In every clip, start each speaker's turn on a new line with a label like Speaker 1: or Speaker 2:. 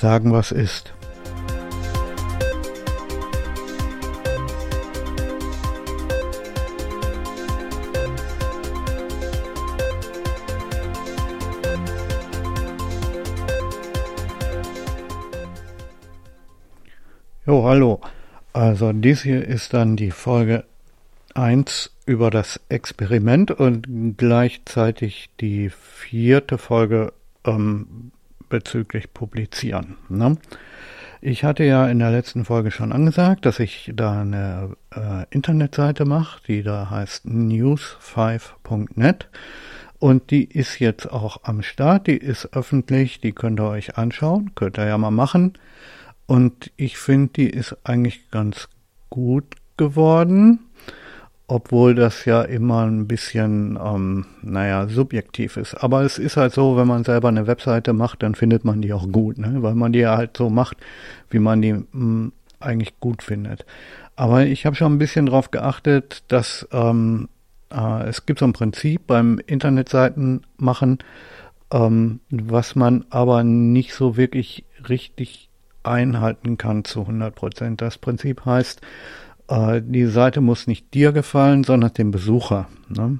Speaker 1: sagen, was ist. Jo, hallo. Also dies hier ist dann die Folge 1 über das Experiment und gleichzeitig die vierte Folge ähm, bezüglich Publizieren. Ne? Ich hatte ja in der letzten Folge schon angesagt, dass ich da eine äh, Internetseite mache, die da heißt news5.net und die ist jetzt auch am Start, die ist öffentlich, die könnt ihr euch anschauen, könnt ihr ja mal machen. Und ich finde, die ist eigentlich ganz gut geworden obwohl das ja immer ein bisschen, ähm, naja, subjektiv ist. Aber es ist halt so, wenn man selber eine Webseite macht, dann findet man die auch gut, ne? weil man die halt so macht, wie man die mh, hm, eigentlich gut findet. Aber ich habe schon ein bisschen darauf geachtet, dass ähm, äh, es gibt so ein Prinzip beim Internetseiten machen, ähm, was man aber nicht so wirklich richtig einhalten kann zu 100 Prozent. Das Prinzip heißt, äh, die Seite muss nicht dir gefallen, sondern dem Besucher. Ne?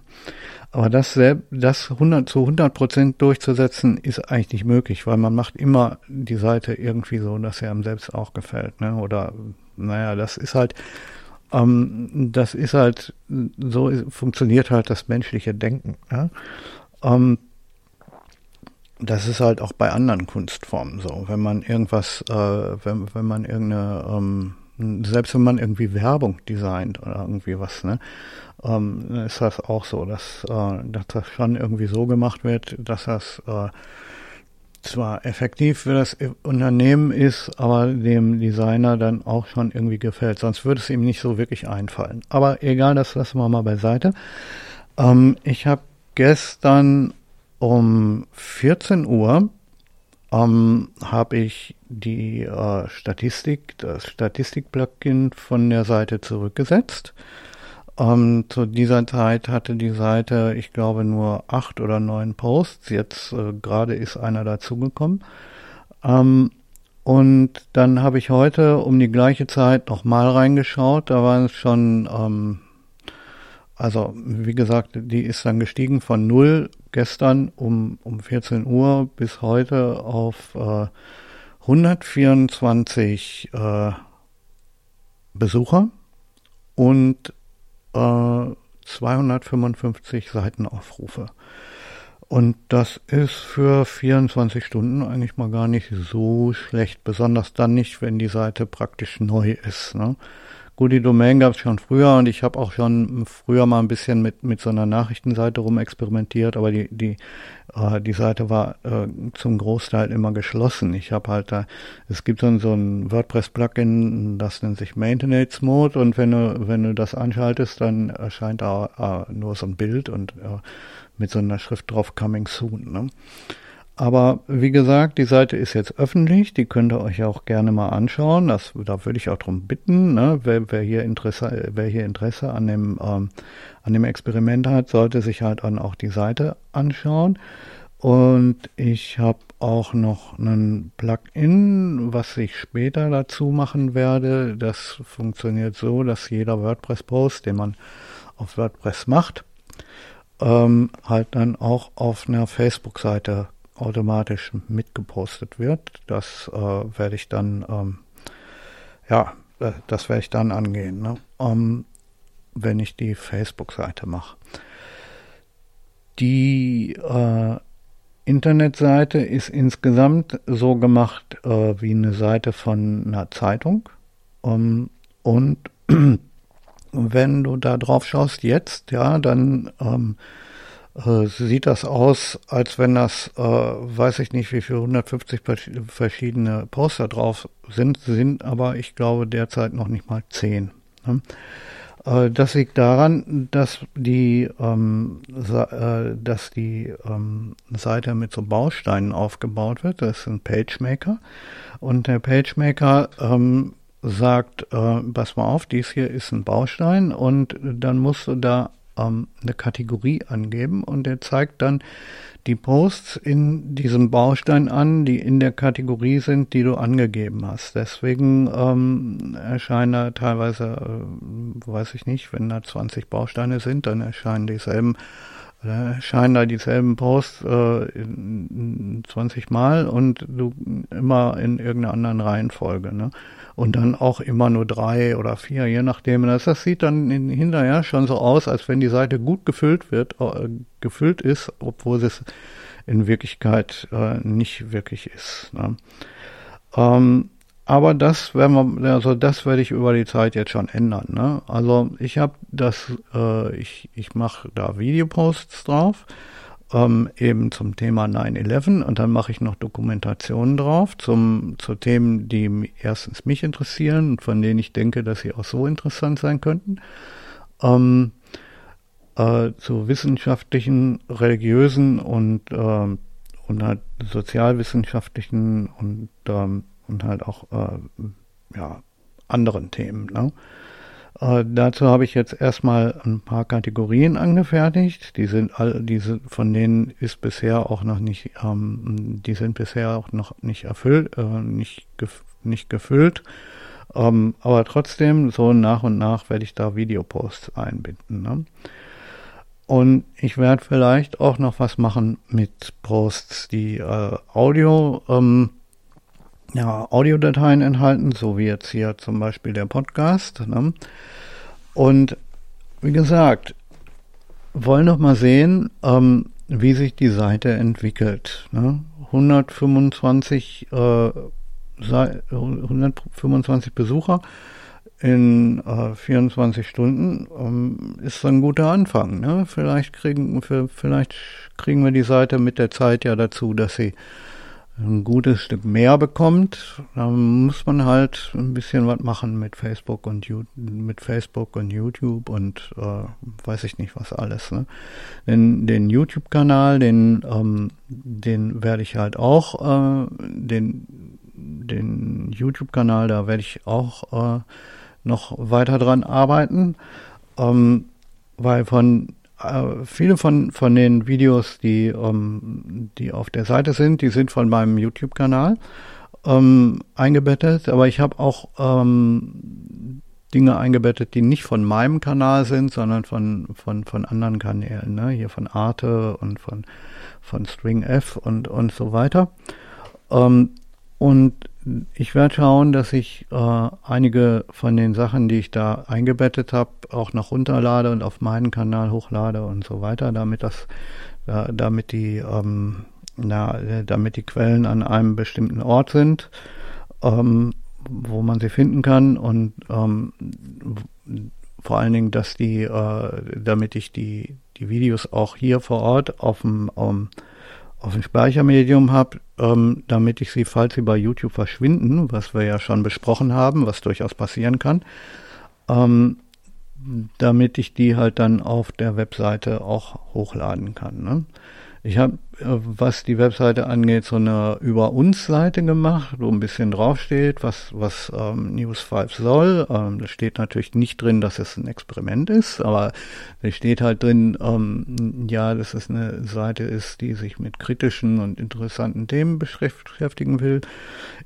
Speaker 1: Aber das, das 100, zu 100 Prozent durchzusetzen, ist eigentlich nicht möglich, weil man macht immer die Seite irgendwie so, dass er einem selbst auch gefällt. Ne? Oder, naja, das ist halt, ähm, das ist halt, so funktioniert halt das menschliche Denken. Ja? Ähm, das ist halt auch bei anderen Kunstformen so. Wenn man irgendwas, äh, wenn, wenn man irgendeine, ähm, selbst wenn man irgendwie Werbung designt oder irgendwie was, ne, ähm, ist das auch so, dass, äh, dass das schon irgendwie so gemacht wird, dass das äh, zwar effektiv für das Unternehmen ist, aber dem Designer dann auch schon irgendwie gefällt. Sonst würde es ihm nicht so wirklich einfallen. Aber egal, das lassen wir mal beiseite. Ähm, ich habe gestern um 14 Uhr ähm, habe ich die äh, Statistik, das Statistik-Plugin von der Seite zurückgesetzt. Ähm, zu dieser Zeit hatte die Seite, ich glaube, nur acht oder neun Posts. Jetzt äh, gerade ist einer dazugekommen. Ähm, und dann habe ich heute um die gleiche Zeit nochmal reingeschaut. Da waren es schon ähm, also wie gesagt, die ist dann gestiegen von null gestern um, um 14 Uhr bis heute auf äh, 124 äh, Besucher und äh, 255 Seitenaufrufe. Und das ist für 24 Stunden eigentlich mal gar nicht so schlecht, besonders dann nicht, wenn die Seite praktisch neu ist. Ne? Gut, die Domain gab es schon früher und ich habe auch schon früher mal ein bisschen mit, mit so einer Nachrichtenseite rumexperimentiert, aber die, die, äh, die Seite war äh, zum Großteil immer geschlossen. Ich habe halt da, es gibt so ein, so ein WordPress-Plugin, das nennt sich Maintenance Mode und wenn du, wenn du das anschaltest, dann erscheint da äh, nur so ein Bild und äh, mit so einer Schrift drauf Coming Soon. Ne? Aber wie gesagt, die Seite ist jetzt öffentlich, die könnt ihr euch auch gerne mal anschauen. Das, da würde ich auch darum bitten, ne? wer, wer, hier Interesse, wer hier Interesse an dem, ähm, an dem Experiment hat, sollte sich halt dann auch die Seite anschauen. Und ich habe auch noch einen Plugin, was ich später dazu machen werde. Das funktioniert so, dass jeder WordPress-Post, den man auf WordPress macht, ähm, halt dann auch auf einer Facebook-Seite automatisch mitgepostet wird. Das äh, werde ich dann, ähm, ja, äh, das werde ich dann angehen, ne? ähm, wenn ich die Facebook-Seite mache. Die äh, Internetseite ist insgesamt so gemacht äh, wie eine Seite von einer Zeitung. Ähm, und wenn du da drauf schaust jetzt, ja, dann ähm, äh, sieht das aus, als wenn das, äh, weiß ich nicht, wie viele 150 verschiedene Poster drauf sind, sind aber ich glaube derzeit noch nicht mal zehn. Ne? Äh, das liegt daran, dass die, ähm, äh, dass die ähm, Seite mit so Bausteinen aufgebaut wird. Das ist ein PageMaker. Und der PageMaker ähm, sagt, äh, pass mal auf, dies hier ist ein Baustein und dann musst du da ähm, eine Kategorie angeben und der zeigt dann die Posts in diesem Baustein an, die in der Kategorie sind, die du angegeben hast. Deswegen ähm, erscheinen da teilweise, äh, weiß ich nicht, wenn da 20 Bausteine sind, dann erscheinen dieselben da erscheinen da dieselben Posts äh, 20 Mal und du immer in irgendeiner anderen Reihenfolge. Ne? Und dann auch immer nur drei oder vier, je nachdem. Das, das sieht dann in, hinterher schon so aus, als wenn die Seite gut gefüllt wird, äh, gefüllt ist, obwohl es in Wirklichkeit äh, nicht wirklich ist. Ne? Ähm, aber das werden wir, also das werde ich über die Zeit jetzt schon ändern. Ne? Also ich habe das, äh, ich, ich mache da Videoposts drauf, ähm, eben zum Thema 9-11 und dann mache ich noch Dokumentationen drauf zum, zu Themen, die erstens mich interessieren und von denen ich denke, dass sie auch so interessant sein könnten. Ähm, äh, zu wissenschaftlichen, religiösen und, äh, und halt sozialwissenschaftlichen und ähm, und halt auch äh, ja, anderen Themen. Ne? Äh, dazu habe ich jetzt erstmal ein paar Kategorien angefertigt. Die sind all, diese, von denen ist bisher auch noch nicht, ähm, die sind bisher auch noch nicht erfüllt, äh, nicht, gef nicht gefüllt. Ähm, aber trotzdem, so nach und nach werde ich da Videoposts einbinden. Ne? Und ich werde vielleicht auch noch was machen mit Posts, die äh, Audio ähm, ja, Audiodateien enthalten, so wie jetzt hier zum Beispiel der Podcast. Ne? Und wie gesagt, wollen noch mal sehen, ähm, wie sich die Seite entwickelt. Ne? 125, äh, 125 Besucher in äh, 24 Stunden ähm, ist ein guter Anfang. Ne? Vielleicht kriegen, vielleicht kriegen wir die Seite mit der Zeit ja dazu, dass sie ein gutes Stück mehr bekommt, dann muss man halt ein bisschen was machen mit Facebook und mit Facebook und YouTube und äh, weiß ich nicht was alles. Ne? Den, den YouTube-Kanal, den, ähm, den werde ich halt auch, äh, den, den YouTube-Kanal, da werde ich auch äh, noch weiter dran arbeiten, ähm, weil von äh, viele von, von den Videos, die, ähm, die auf der Seite sind, die sind von meinem YouTube-Kanal ähm, eingebettet, aber ich habe auch ähm, Dinge eingebettet, die nicht von meinem Kanal sind, sondern von, von, von anderen Kanälen, ne? hier von Arte und von, von String F und, und so weiter. Ähm, und ich werde schauen, dass ich äh, einige von den Sachen, die ich da eingebettet habe, auch noch runterlade und auf meinen Kanal hochlade und so weiter, damit das, äh, damit die, ähm, na, damit die Quellen an einem bestimmten Ort sind, ähm, wo man sie finden kann und ähm, vor allen Dingen, dass die, äh, damit ich die die Videos auch hier vor Ort auf dem um, auf dem Speichermedium habe, ähm, damit ich sie, falls sie bei YouTube verschwinden, was wir ja schon besprochen haben, was durchaus passieren kann, ähm, damit ich die halt dann auf der Webseite auch hochladen kann. Ne? Ich habe, was die Webseite angeht, so eine Über uns Seite gemacht, wo ein bisschen draufsteht, was, was ähm, News 5 soll. Ähm, da steht natürlich nicht drin, dass es ein Experiment ist, aber da steht halt drin, ähm, ja, dass es eine Seite ist, die sich mit kritischen und interessanten Themen beschäftigen will.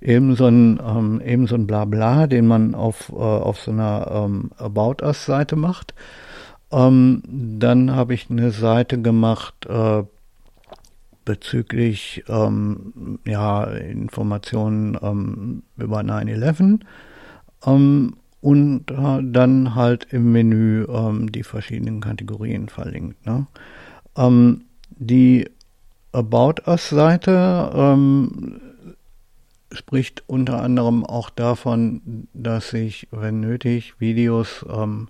Speaker 1: Eben so ein, ähm, eben so ein Blabla, den man auf, äh, auf so einer ähm, About Us Seite macht. Ähm, dann habe ich eine Seite gemacht, äh, bezüglich ähm, ja, Informationen ähm, über 9-11 ähm, und äh, dann halt im Menü ähm, die verschiedenen Kategorien verlinkt. Ne? Ähm, die About Us-Seite ähm, spricht unter anderem auch davon, dass ich, wenn nötig, Videos ähm,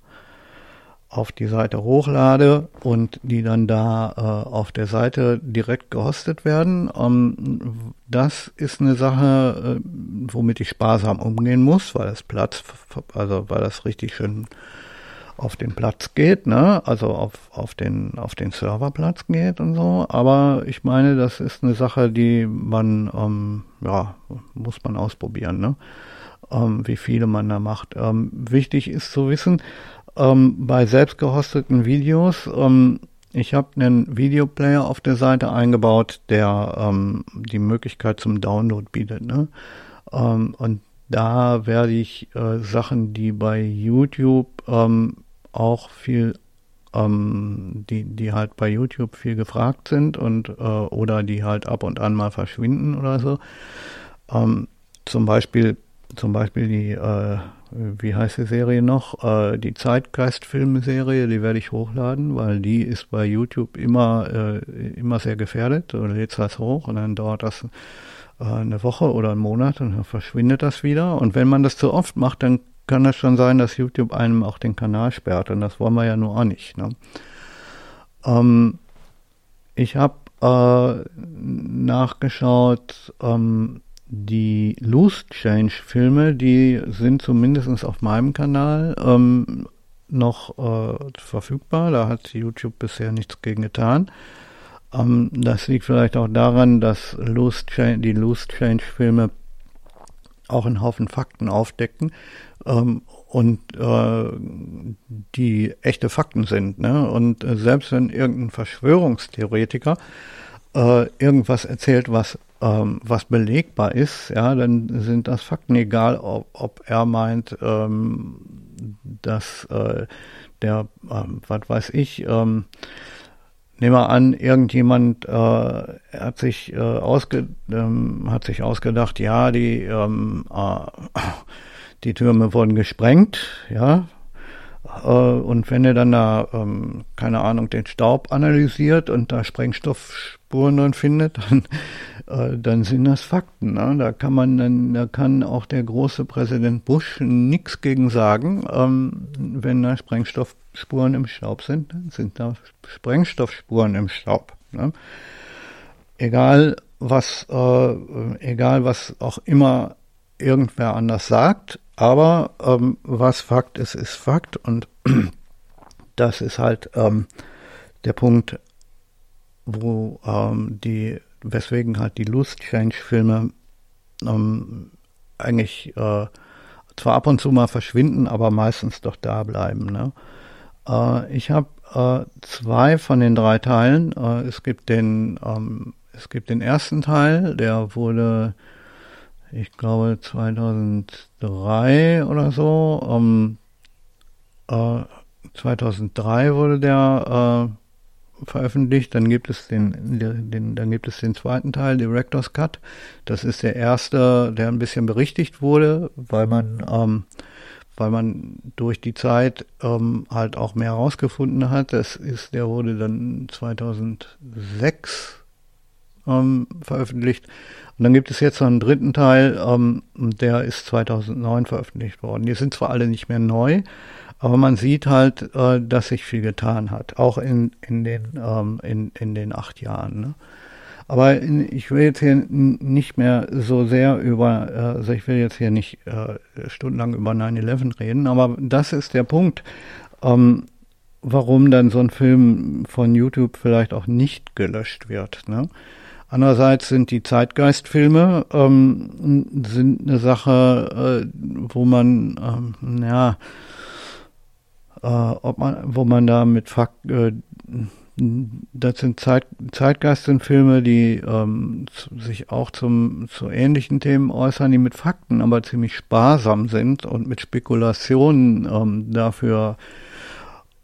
Speaker 1: auf die Seite hochlade und die dann da äh, auf der Seite direkt gehostet werden. Ähm, das ist eine Sache, äh, womit ich sparsam umgehen muss, weil das Platz, also weil das richtig schön auf den Platz geht, ne? Also auf, auf den auf den Serverplatz geht und so. Aber ich meine, das ist eine Sache, die man ähm, ja muss man ausprobieren, ne? Ähm, wie viele man da macht. Ähm, wichtig ist zu wissen, ähm, bei selbst gehosteten Videos, ähm, ich habe einen Videoplayer auf der Seite eingebaut, der ähm, die Möglichkeit zum Download bietet. Ne? Ähm, und da werde ich äh, Sachen, die bei YouTube ähm, auch viel, ähm, die, die halt bei YouTube viel gefragt sind und äh, oder die halt ab und an mal verschwinden oder so. Zum Beispiel, zum Beispiel die äh, wie heißt die Serie noch? Äh, die Zeitgeist-Filmserie, die werde ich hochladen, weil die ist bei YouTube immer, äh, immer sehr gefährdet. Du lädst das hoch und dann dauert das äh, eine Woche oder einen Monat und dann verschwindet das wieder. Und wenn man das zu oft macht, dann kann es schon sein, dass YouTube einem auch den Kanal sperrt. Und das wollen wir ja nur auch nicht. Ne? Ähm, ich habe äh, nachgeschaut, ähm, die Loose Change Filme, die sind zumindest auf meinem Kanal ähm, noch äh, verfügbar. Da hat YouTube bisher nichts gegen getan. Ähm, das liegt vielleicht auch daran, dass Loose Change, die Loose Change Filme auch einen Haufen Fakten aufdecken ähm, und äh, die echte Fakten sind. Ne? Und äh, selbst wenn irgendein Verschwörungstheoretiker äh, irgendwas erzählt, was ähm, was belegbar ist, ja, dann sind das Fakten, egal ob, ob er meint, ähm, dass äh, der, ähm, was weiß ich, ähm, nehmen wir an, irgendjemand äh, hat sich äh, ausge, ähm, hat sich ausgedacht, ja, die ähm, äh, die Türme wurden gesprengt, ja, und wenn er dann da, ähm, keine Ahnung, den Staub analysiert und da Sprengstoffspuren drin findet, dann, äh, dann sind das Fakten. Ne? Da kann man dann, da kann auch der große Präsident Bush nichts gegen sagen. Ähm, wenn da Sprengstoffspuren im Staub sind, dann sind da Sprengstoffspuren im Staub. Ne? Egal was, äh, egal was auch immer irgendwer anders sagt, aber ähm, was Fakt ist, ist Fakt und das ist halt ähm, der Punkt, wo ähm, die, weswegen halt die Lust Change Filme ähm, eigentlich äh, zwar ab und zu mal verschwinden, aber meistens doch da bleiben. Ne? Äh, ich habe äh, zwei von den drei Teilen. Äh, es gibt den, ähm, es gibt den ersten Teil, der wurde ich glaube 2003 oder so. Um, äh, 2003 wurde der äh, veröffentlicht. Dann gibt es den, den, dann gibt es den zweiten Teil, Director's Cut. Das ist der erste, der ein bisschen berichtigt wurde, weil man, ähm, weil man durch die Zeit ähm, halt auch mehr herausgefunden hat. Das ist, der wurde dann 2006 ähm, veröffentlicht. Und dann gibt es jetzt noch einen dritten Teil, ähm, der ist 2009 veröffentlicht worden. Die sind zwar alle nicht mehr neu, aber man sieht halt, äh, dass sich viel getan hat, auch in, in, den, ähm, in, in den acht Jahren. Ne? Aber in, ich will jetzt hier nicht mehr so sehr über, äh, also ich will jetzt hier nicht äh, stundenlang über 9-11 reden, aber das ist der Punkt, ähm, warum dann so ein Film von YouTube vielleicht auch nicht gelöscht wird. Ne? Andererseits sind die Zeitgeistfilme ähm, sind eine Sache, äh, wo man ähm, ja, äh, ob man, wo man da mit Fakt, äh, das sind Zeit, Zeitgeist sind Filme, die ähm, sich auch zum zu ähnlichen Themen äußern, die mit Fakten aber ziemlich sparsam sind und mit Spekulationen ähm, dafür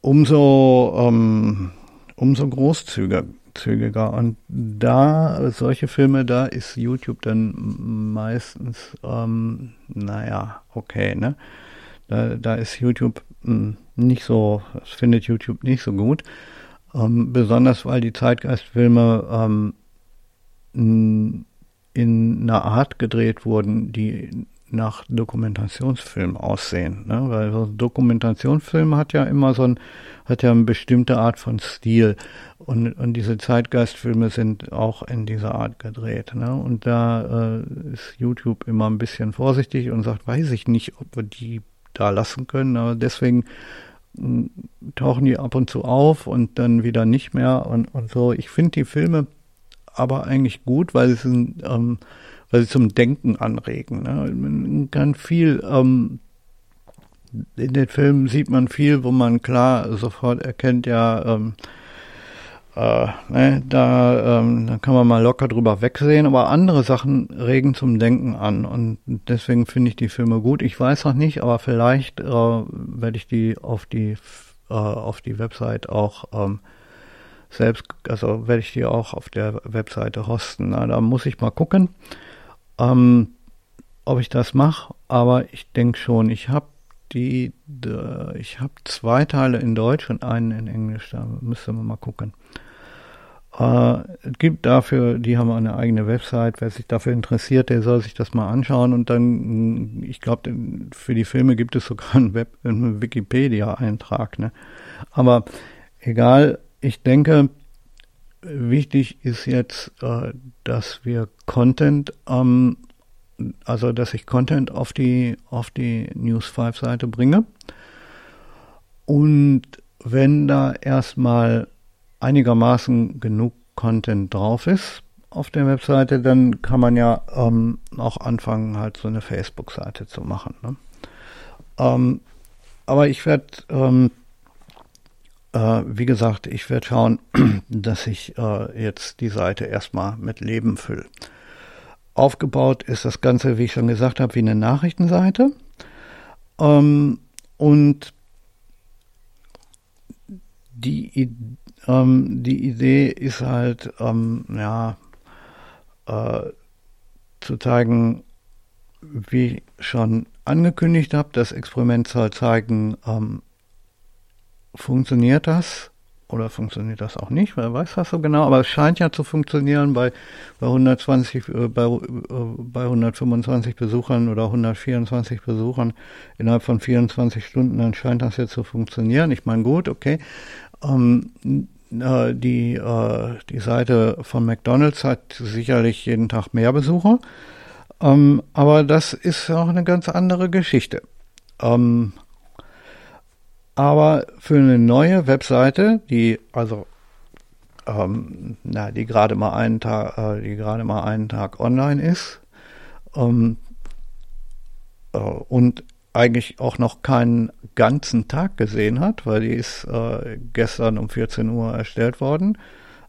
Speaker 1: umso ähm, umso großzügiger großzügiger. Und da, solche Filme, da ist YouTube dann meistens, ähm, naja, okay, ne? Da, da ist YouTube mh, hm, nicht so, das findet YouTube nicht so gut. Ähm, besonders weil die Zeitgeistfilme ähm, in einer Art gedreht wurden, die nach Dokumentationsfilm aussehen. Ne? Weil so ein Dokumentationsfilm hat ja immer so ein, hat ja eine bestimmte Art von Stil. Und, und diese Zeitgeistfilme sind auch in dieser Art gedreht. Ne? Und da äh, ist YouTube immer ein bisschen vorsichtig und sagt, weiß ich nicht, ob wir die da lassen können. Aber deswegen hm, tauchen die ab und zu auf und dann wieder nicht mehr und, und so. Ich finde die Filme aber eigentlich gut, weil sie sind, ähm, weil sie zum Denken anregen. Ne? Man kann viel, ähm, in den Filmen sieht man viel, wo man klar sofort erkennt, ja, ähm, äh, ne, da, ähm, da kann man mal locker drüber wegsehen, aber andere Sachen regen zum Denken an und deswegen finde ich die Filme gut. Ich weiß noch nicht, aber vielleicht äh, werde ich die auf die äh, auf die Website auch ähm, selbst, also werde ich die auch auf der Webseite hosten. Na, da muss ich mal gucken, ähm, ob ich das mache, aber ich denke schon, ich habe die, die ich habe zwei Teile in Deutsch und einen in Englisch, da müsste man mal gucken. Äh, gibt dafür, die haben eine eigene Website, wer sich dafür interessiert, der soll sich das mal anschauen und dann, ich glaube, für die Filme gibt es sogar einen, Web, einen Wikipedia-Eintrag. Ne? Aber egal, ich denke, wichtig ist jetzt, äh, dass wir Content, ähm, also dass ich Content auf die, auf die News 5 Seite bringe. Und wenn da erstmal einigermaßen genug Content drauf ist auf der Webseite, dann kann man ja ähm, auch anfangen, halt so eine Facebook-Seite zu machen. Ne? Ähm, aber ich werde, ähm, äh, wie gesagt, ich werde schauen, dass ich äh, jetzt die Seite erstmal mit Leben fülle. Aufgebaut ist das Ganze, wie ich schon gesagt habe, wie eine Nachrichtenseite. Ähm, und die, ähm, die Idee ist halt, ähm, ja, äh, zu zeigen, wie schon angekündigt habe, das Experiment soll zeigen, ähm, funktioniert das oder funktioniert das auch nicht, wer weiß das so genau, aber es scheint ja zu funktionieren bei, bei 120, äh, bei, äh, bei 125 Besuchern oder 124 Besuchern innerhalb von 24 Stunden, dann scheint das jetzt zu funktionieren. Ich meine, gut, okay, ähm, äh, die, äh, die Seite von McDonald's hat sicherlich jeden Tag mehr Besucher, ähm, aber das ist auch eine ganz andere Geschichte. Ähm, aber für eine neue Webseite, die also ähm, na, die gerade mal einen Tag, äh, die gerade mal einen Tag online ist ähm, äh, und eigentlich auch noch keinen ganzen Tag gesehen hat, weil die ist äh, gestern um 14 Uhr erstellt worden.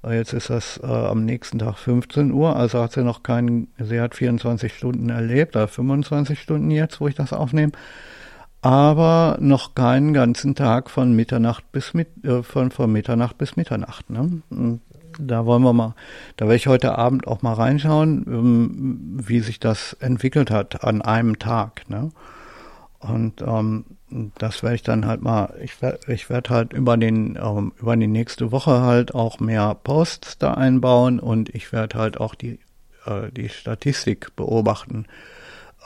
Speaker 1: Äh, jetzt ist das äh, am nächsten Tag 15 Uhr, also hat sie noch keinen, sie hat 24 Stunden erlebt, oder 25 Stunden jetzt, wo ich das aufnehme, aber noch keinen ganzen Tag von Mitternacht bis mit, äh, von, von Mitternacht bis Mitternacht. Ne? Da wollen wir mal, da werde ich heute Abend auch mal reinschauen, ähm, wie sich das entwickelt hat an einem Tag. Ne? Und ähm, das werde ich dann halt mal, ich werde ich werd halt über den, ähm, über die nächste Woche halt auch mehr Posts da einbauen und ich werde halt auch die, äh, die Statistik beobachten.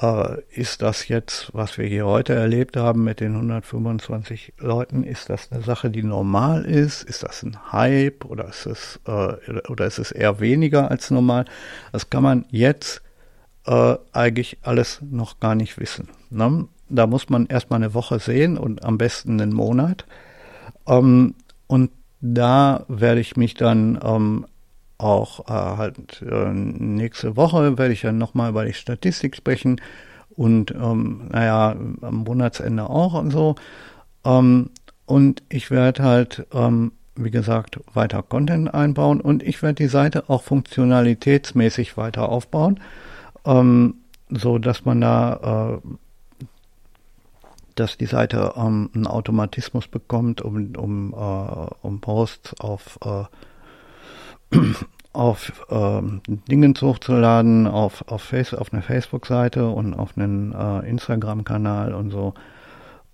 Speaker 1: Äh, ist das jetzt, was wir hier heute erlebt haben mit den 125 Leuten, ist das eine Sache, die normal ist? Ist das ein Hype oder ist es, äh, oder ist es eher weniger als normal? Das kann man jetzt äh, eigentlich alles noch gar nicht wissen. Ne? Da muss man erstmal eine Woche sehen und am besten einen Monat. Ähm, und da werde ich mich dann ähm, auch äh, halt äh, nächste Woche werde ich dann nochmal über die Statistik sprechen und ähm, naja, am Monatsende auch und so. Ähm, und ich werde halt, ähm, wie gesagt, weiter Content einbauen und ich werde die Seite auch funktionalitätsmäßig weiter aufbauen, ähm, so dass man da äh, dass die Seite ähm, einen Automatismus bekommt, um, um, äh, um Posts auf, äh, auf ähm, Dingen hochzuladen, auf, auf, Face, auf eine Facebook-Seite und auf einen äh, Instagram-Kanal und so.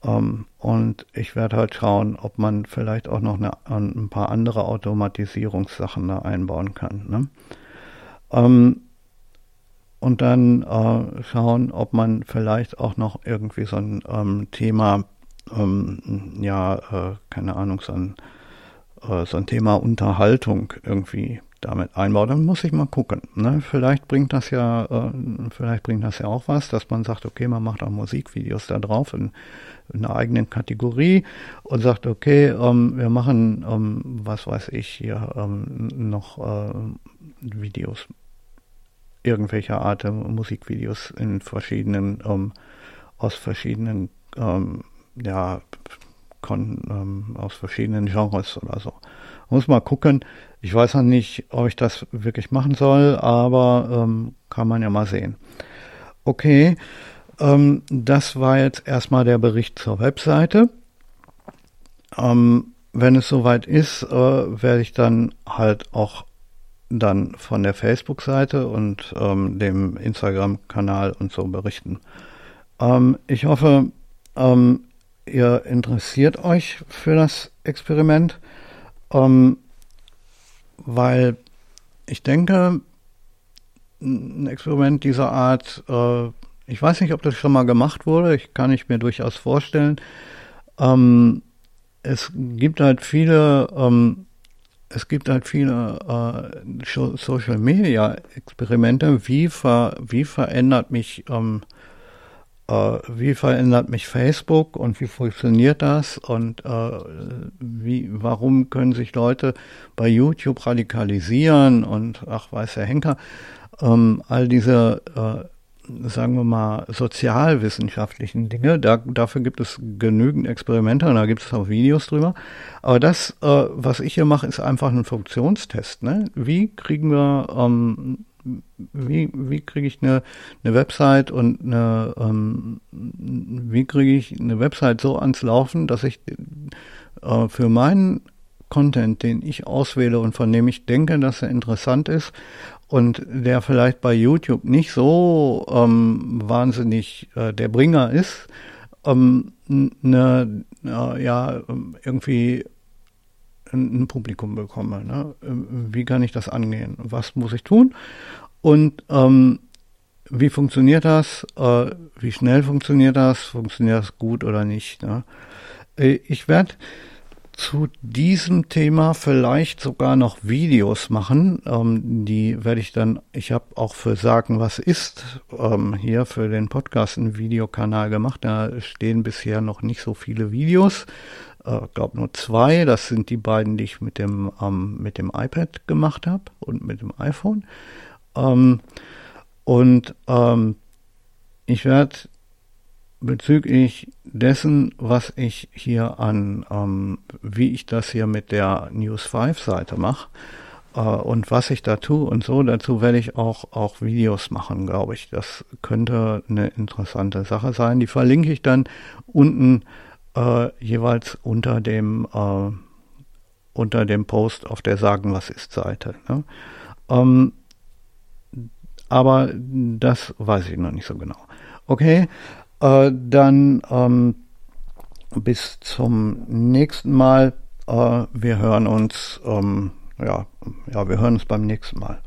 Speaker 1: Ähm, und ich werde halt schauen, ob man vielleicht auch noch eine, ein paar andere Automatisierungssachen da einbauen kann. Ne? Ähm, und dann äh, schauen, ob man vielleicht auch noch irgendwie so ein ähm, Thema, ähm, ja, äh, keine Ahnung, so ein, äh, so ein Thema Unterhaltung irgendwie damit einbaut. Dann muss ich mal gucken. Ne? Vielleicht bringt das ja, äh, vielleicht bringt das ja auch was, dass man sagt, okay, man macht auch Musikvideos da drauf in, in einer eigenen Kategorie und sagt, okay, ähm, wir machen, ähm, was weiß ich hier, ähm, noch äh, Videos irgendwelcher Art Musikvideos in verschiedenen, ähm, aus verschiedenen ähm, ja, ähm, aus verschiedenen Genres oder so. Muss mal gucken. Ich weiß noch nicht, ob ich das wirklich machen soll, aber ähm, kann man ja mal sehen. Okay, ähm, das war jetzt erstmal der Bericht zur Webseite. Ähm, wenn es soweit ist, äh, werde ich dann halt auch dann von der Facebook-Seite und ähm, dem Instagram-Kanal und so berichten. Ähm, ich hoffe, ähm, ihr interessiert euch für das Experiment, ähm, weil ich denke, ein Experiment dieser Art, äh, ich weiß nicht, ob das schon mal gemacht wurde, ich kann ich mir durchaus vorstellen. Ähm, es gibt halt viele, ähm, es gibt halt viele äh, Social Media Experimente. Wie ver, wie verändert mich ähm, äh, wie verändert mich Facebook und wie funktioniert das und äh, wie, warum können sich Leute bei YouTube radikalisieren und ach weiß der Henker, ähm, all diese äh, sagen wir mal, sozialwissenschaftlichen Dinge. Da, dafür gibt es genügend Experimente und da gibt es auch Videos drüber. Aber das, äh, was ich hier mache, ist einfach ein Funktionstest. Ne? Wie kriegen wir ähm, wie, wie kriege ich eine, eine Website und eine, ähm, wie kriege ich eine Website so ans Laufen, dass ich äh, für meinen Content, den ich auswähle und von dem ich denke, dass er interessant ist und der vielleicht bei YouTube nicht so ähm, wahnsinnig äh, der Bringer ist, ähm, ne, äh, ja, irgendwie ein Publikum bekomme. Ne? Wie kann ich das angehen? Was muss ich tun? Und ähm, wie funktioniert das? Äh, wie schnell funktioniert das? Funktioniert das gut oder nicht? Ne? Äh, ich werde zu diesem Thema vielleicht sogar noch Videos machen. Ähm, die werde ich dann, ich habe auch für Sagen, was ist, ähm, hier für den Podcast einen Videokanal gemacht. Da stehen bisher noch nicht so viele Videos, äh, glaube nur zwei. Das sind die beiden, die ich mit dem, ähm, mit dem iPad gemacht habe und mit dem iPhone. Ähm, und ähm, ich werde bezüglich dessen, was ich hier an, ähm, wie ich das hier mit der News 5 Seite mache äh, und was ich da tue und so, dazu werde ich auch, auch Videos machen, glaube ich. Das könnte eine interessante Sache sein. Die verlinke ich dann unten äh, jeweils unter dem, äh, unter dem Post auf der Sagen was ist Seite. Ne? Ähm, aber das weiß ich noch nicht so genau. Okay, äh, dann ähm, bis zum nächsten Mal. Äh, wir hören uns, ähm, ja, ja, wir hören uns beim nächsten Mal.